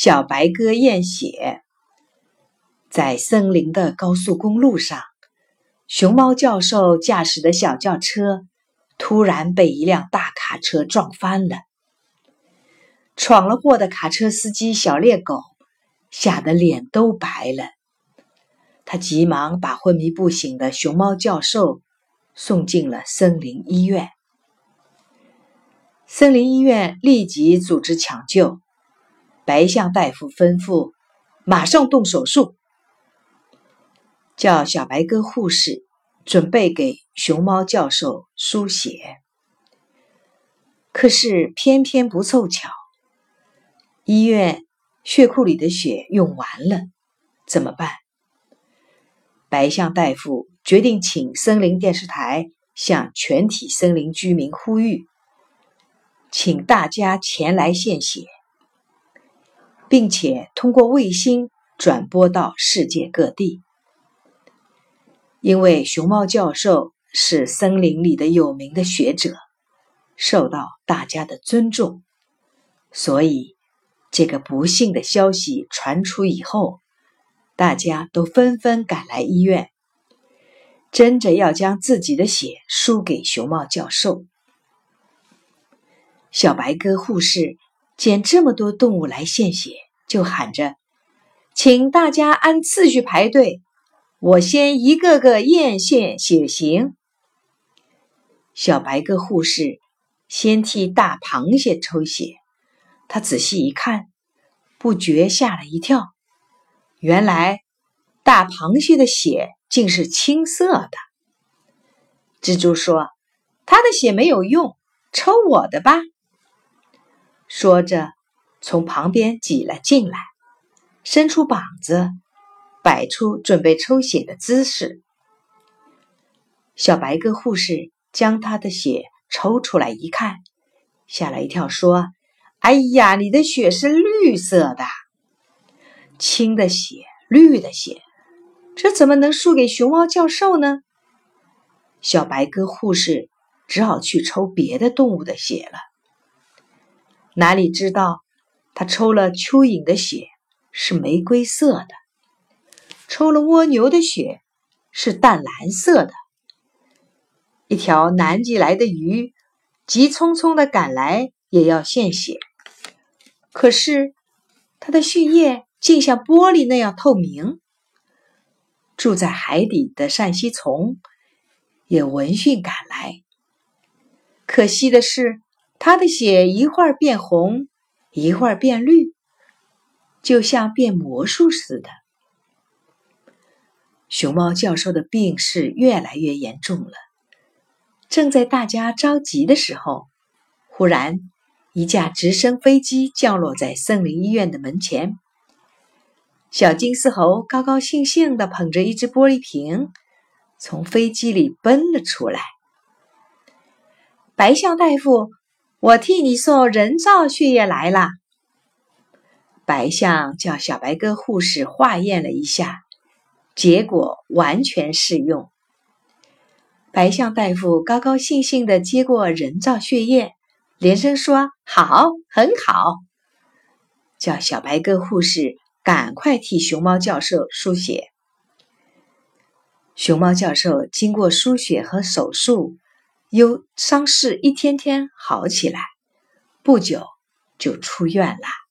小白鸽验血。在森林的高速公路上，熊猫教授驾驶的小轿车突然被一辆大卡车撞翻了。闯了祸的卡车司机小猎狗吓得脸都白了，他急忙把昏迷不醒的熊猫教授送进了森林医院。森林医院立即组织抢救，白象大夫吩咐马上动手术，叫小白鸽护士准备给熊猫教授输血。可是偏偏不凑巧，医院血库里的血用完了，怎么办？白象大夫决定请森林电视台向全体森林居民呼吁。请大家前来献血，并且通过卫星转播到世界各地。因为熊猫教授是森林里的有名的学者，受到大家的尊重，所以这个不幸的消息传出以后，大家都纷纷赶来医院，争着要将自己的血输给熊猫教授。小白鸽护士见这么多动物来献血，就喊着：“请大家按次序排队，我先一个个验献血型。”小白鸽护士先替大螃蟹抽血，他仔细一看，不觉吓了一跳。原来大螃蟹的血竟是青色的。蜘蛛说：“他的血没有用，抽我的吧。”说着，从旁边挤了进来，伸出膀子，摆出准备抽血的姿势。小白鸽护士将他的血抽出来一看，吓了一跳，说：“哎呀，你的血是绿色的，青的血，绿的血，这怎么能输给熊猫教授呢？”小白鸽护士只好去抽别的动物的血了。哪里知道，他抽了蚯蚓的血是玫瑰色的，抽了蜗牛的血是淡蓝色的。一条南极来的鱼急匆匆的赶来，也要献血，可是它的血液竟像玻璃那样透明。住在海底的扇吸虫也闻讯赶来，可惜的是。他的血一会儿变红，一会儿变绿，就像变魔术似的。熊猫教授的病势越来越严重了。正在大家着急的时候，忽然一架直升飞机降落在森林医院的门前。小金丝猴高高兴兴地捧着一只玻璃瓶，从飞机里奔了出来。白象大夫。我替你送人造血液来了。白象叫小白鸽护士化验了一下，结果完全适用。白象大夫高高兴兴地接过人造血液，连声说：“好，很好。”叫小白鸽护士赶快替熊猫教授输血。熊猫教授经过输血和手术。由伤势一天天好起来，不久就出院了。